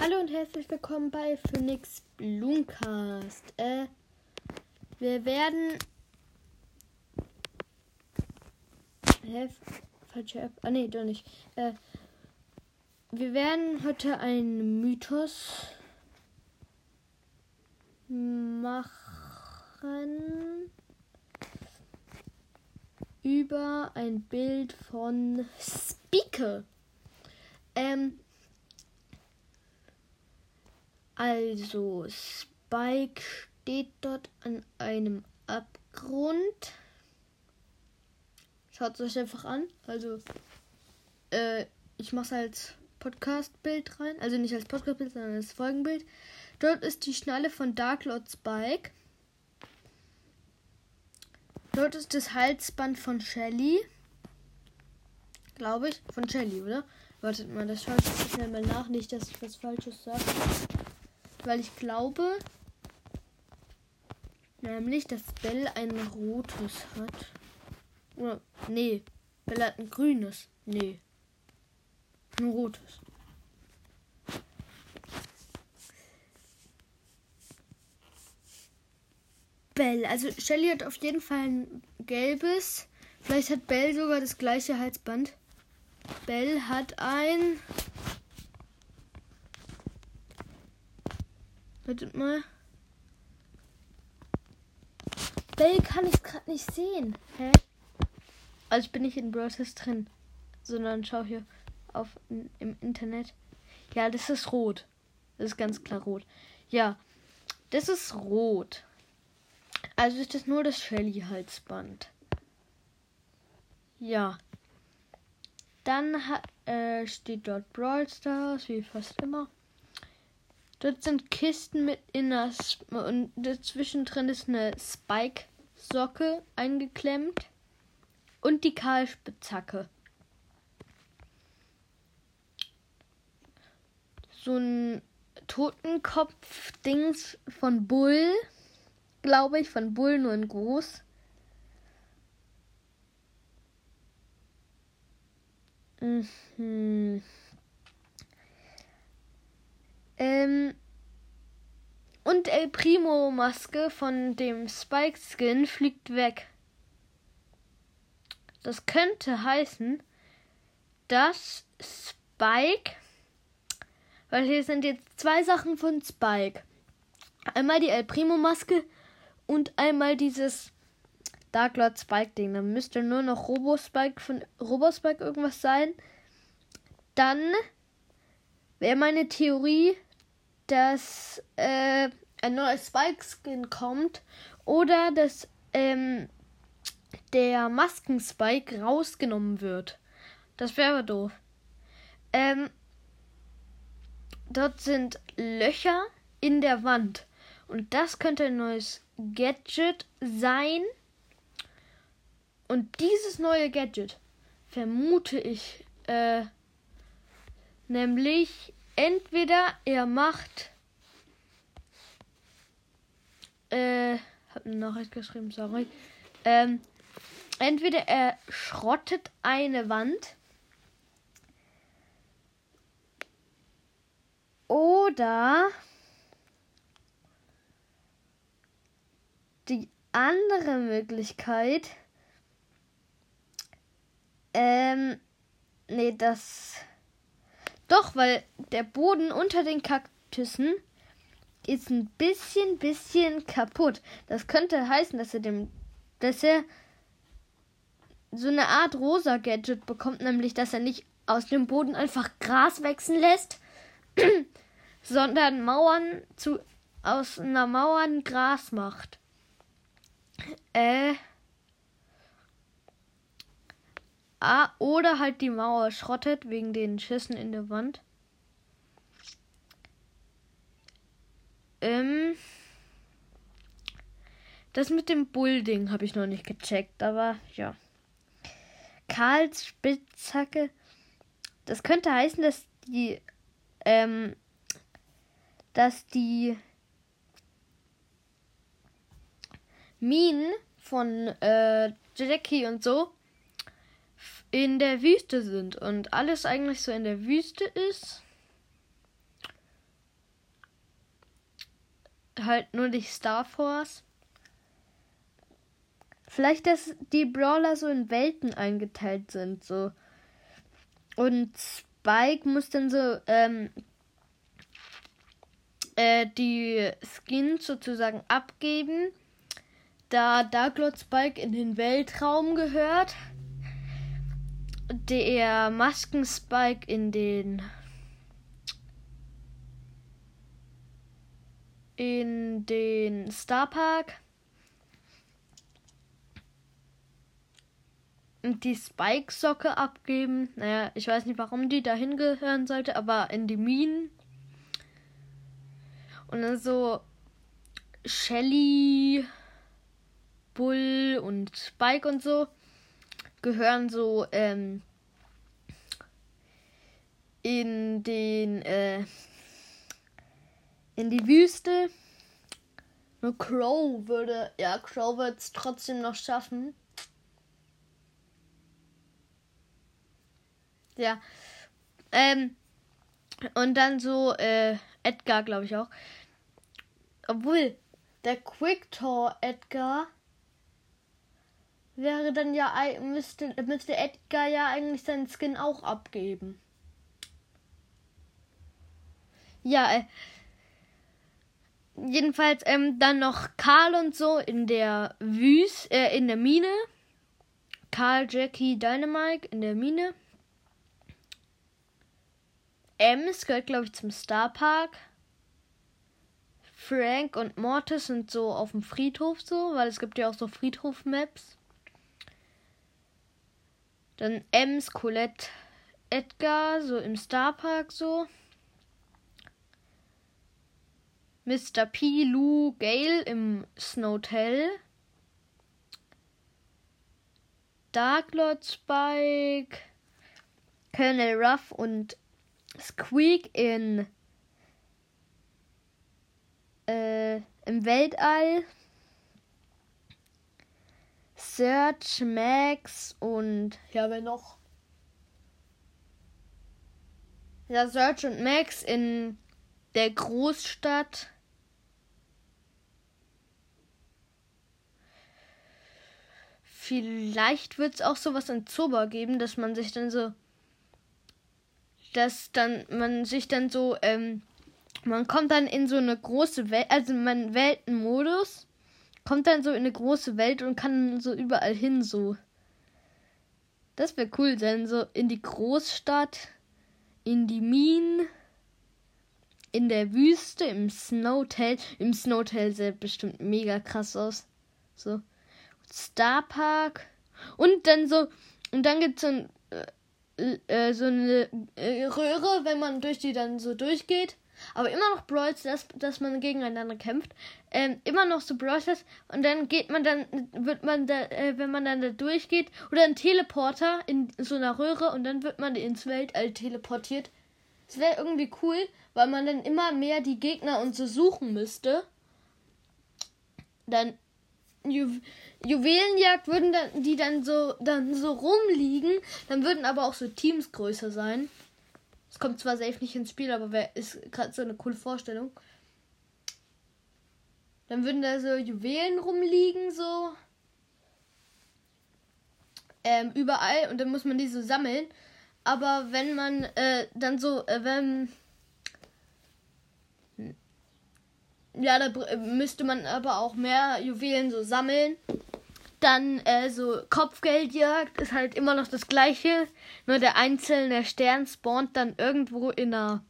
Hallo und herzlich willkommen bei Phoenix Blumencast. Äh, wir werden. Hä? Falsche App. Ah, nee, doch nicht. Äh, wir werden heute einen Mythos machen über ein Bild von Speaker. Ähm, also, Spike steht dort an einem Abgrund. Schaut es euch einfach an. Also, äh, ich mache es als Podcast-Bild rein. Also nicht als Podcast-Bild, sondern als Folgenbild. Dort ist die Schnalle von Dark Lord Spike. Dort ist das Halsband von Shelly. Glaube ich. Von Shelly, oder? Wartet mal, das schaue ich schnell mal nach. Nicht, dass ich was Falsches sage weil ich glaube, nämlich, dass Bell ein rotes hat. Oder, nee, Bell hat ein grünes. Nee, ein rotes. Bell, also Shelly hat auf jeden Fall ein gelbes. Vielleicht hat Bell sogar das gleiche Halsband. Bell hat ein Wartet mal. Bell kann ich gerade nicht sehen. Hä? Also ich bin nicht in Browsers drin, sondern schau hier auf im Internet. Ja, das ist rot. Das ist ganz klar rot. Ja, das ist rot. Also ist das nur das Shelly-Halsband. Ja. Dann äh, steht dort Brawl Stars, wie fast immer. Dort sind Kisten mit Inner und dazwischen drin ist eine Spike-Socke eingeklemmt und die Kahlspitzhacke. So ein Totenkopf-Dings von Bull, glaube ich, von Bull nur in groß. Mhm. Ähm, und El Primo Maske von dem Spike Skin fliegt weg. Das könnte heißen, dass Spike, weil hier sind jetzt zwei Sachen von Spike. Einmal die El Primo Maske und einmal dieses Dark Lord Spike Ding. Dann müsste nur noch Robo Spike von Robo Spike irgendwas sein. Dann wäre meine Theorie, dass äh, ein neuer Spike-Skin kommt oder dass ähm, der Masken-Spike rausgenommen wird. Das wäre doof. Ähm, dort sind Löcher in der Wand. Und das könnte ein neues Gadget sein. Und dieses neue Gadget vermute ich, äh, nämlich entweder er macht. Äh, hab eine Nachricht geschrieben, sorry. Ähm, entweder er schrottet eine Wand. Oder die andere Möglichkeit. Ähm, nee, das doch, weil der Boden unter den Kaktüssen ist ein bisschen, bisschen kaputt. Das könnte heißen, dass er dem, dass er so eine Art rosa Gadget bekommt, nämlich, dass er nicht aus dem Boden einfach Gras wachsen lässt, sondern Mauern zu, aus einer Mauern Gras macht. Äh, Ah, oder halt die Mauer schrottet wegen den Schüssen in der Wand. Ähm. Das mit dem Bullding habe ich noch nicht gecheckt, aber ja. Karls Spitzhacke. Das könnte heißen, dass die, ähm, dass die Minen von äh, Jackie und so in der Wüste sind und alles eigentlich so in der Wüste ist. halt nur die Star Force. Vielleicht, dass die Brawler so in Welten eingeteilt sind, so. Und Spike muss dann so ähm, äh, die Skins sozusagen abgeben, da Darklord Spike in den Weltraum gehört, der Masken Spike in den in den Starpark und die Spike-Socke abgeben. Naja, ich weiß nicht, warum die dahin gehören sollte, aber in die Minen. Und dann so Shelly, Bull und Spike und so gehören so ähm, in den äh, in die Wüste. Nur Crow würde, ja, Crow wird es trotzdem noch schaffen. Ja. Ähm, und dann so, äh, Edgar, glaube ich auch. Obwohl, der Quick-Tor Edgar wäre dann ja, müsste, müsste Edgar ja eigentlich seinen Skin auch abgeben. Ja, äh, jedenfalls ähm, dann noch Karl und so in der Wüste, äh, in der Mine. Karl, Jackie, Dynamite in der Mine. Ems gehört, glaube ich, zum Star Park. Frank und Mortis sind so auf dem Friedhof so, weil es gibt ja auch so Friedhof-Maps. Dann Ems, Colette, Edgar, so im Star Park so. Mr. P, Lou, Gale im Snowtell. Dark Lord Spike, Colonel Ruff und Squeak in äh, im Weltall. Search, Max und ja, wer noch? Ja, Search und Max in der Großstadt. Vielleicht wird es auch sowas in Zoba geben, dass man sich dann so dass dann man sich dann so, ähm, man kommt dann in so eine große Welt, also man wählt einen Modus, kommt dann so in eine große Welt und kann so überall hin so. Das wäre cool, dann so in die Großstadt, in die Minen, in der Wüste, im Snowtail. Im Snowtail sieht bestimmt mega krass aus. So. Star Park. Und dann so, und dann gibt's so ein äh, so eine äh, Röhre, wenn man durch die dann so durchgeht. Aber immer noch Brawls, dass, dass man gegeneinander kämpft. Ähm, immer noch so Brawls. Und dann geht man dann, wird man da, äh, wenn man dann da durchgeht, oder ein Teleporter in so einer Röhre und dann wird man ins Weltall teleportiert. Das wäre irgendwie cool, weil man dann immer mehr die Gegner und so suchen müsste. Dann Ju Juwelenjagd würden dann, die dann so, dann so rumliegen, dann würden aber auch so Teams größer sein. Es kommt zwar safe nicht ins Spiel, aber wer ist gerade so eine coole Vorstellung. Dann würden da so Juwelen rumliegen, so. Ähm, überall und dann muss man die so sammeln. Aber wenn man äh, dann so, äh, wenn ja, da müsste man aber auch mehr Juwelen so sammeln. Dann äh, so Kopfgeldjagd ist halt immer noch das gleiche. Nur der einzelne Stern spawnt dann irgendwo in einer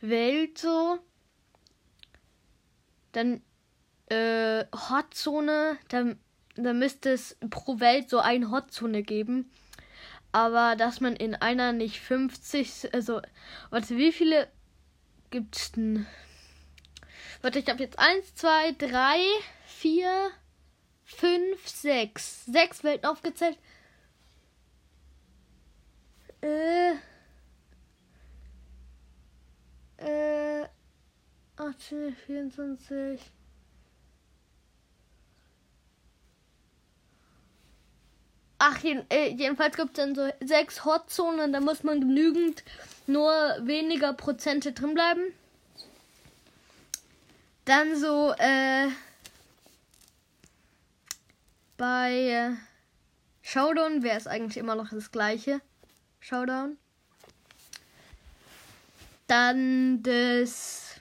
Welt so. Dann äh, Hotzone. Dann, dann müsste es pro Welt so ein Hotzone geben. Aber dass man in einer nicht 50, also, warte, wie viele gibt's denn? Warte, ich habe jetzt 1, 2, 3, 4, 5, 6. 6 Welten aufgezählt. Äh. Äh. 18, 24. Ach, äh, jedenfalls gibt es dann so sechs Hotzonen, da muss man genügend nur weniger Prozente drin bleiben. Dann so, äh, bei äh, Showdown wäre es eigentlich immer noch das gleiche. Showdown. Dann das.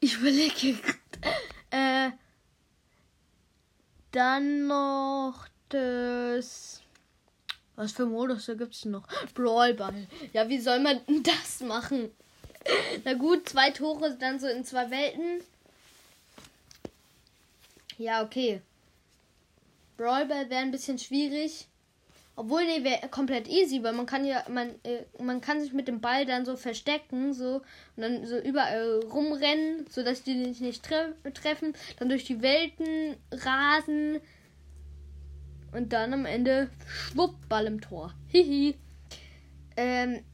Ich überlege. äh, dann noch das. Was für Modus gibt es noch? Brawlball. Ja, wie soll man das machen? Na gut, zwei Tore dann so in zwei Welten. Ja, okay. Brawlball wäre ein bisschen schwierig. Obwohl, nee, wäre komplett easy, weil man kann ja, man, äh, man kann sich mit dem Ball dann so verstecken, so, und dann so überall rumrennen, sodass die dich nicht tre treffen, dann durch die Welten rasen und dann am Ende schwupp, Ball im Tor. Hihi. Ähm,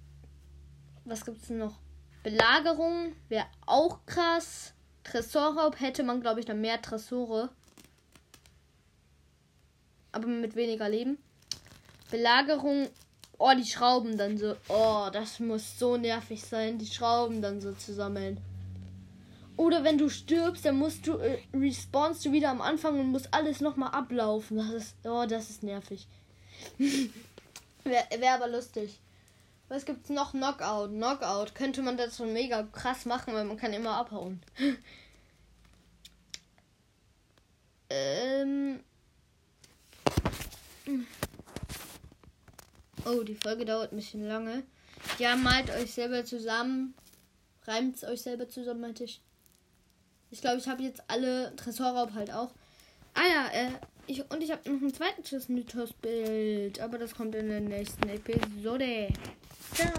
was gibt's denn noch? Belagerung wäre auch krass. Tresorraub hätte man, glaube ich, dann mehr Tresore. Aber mit weniger Leben. Belagerung. Oh, die Schrauben dann so. Oh, das muss so nervig sein, die Schrauben dann so zu sammeln. Oder wenn du stirbst, dann musst du äh, respawnst du wieder am Anfang und musst alles nochmal ablaufen. Das ist. Oh, das ist nervig. Wäre wär aber lustig. Was gibt's noch? Knockout. Knockout könnte man das schon mega krass machen, weil man kann immer abhauen. ähm. Oh, die Folge dauert ein bisschen lange. Ja, malt euch selber zusammen. Reimt euch selber zusammen, meinte ich. Ich glaube, ich habe jetzt alle Tresorraub halt auch. Ah ja, äh, ich, und ich habe noch ein zweites Mythos-Bild. Aber das kommt in der nächsten Episode. Ciao.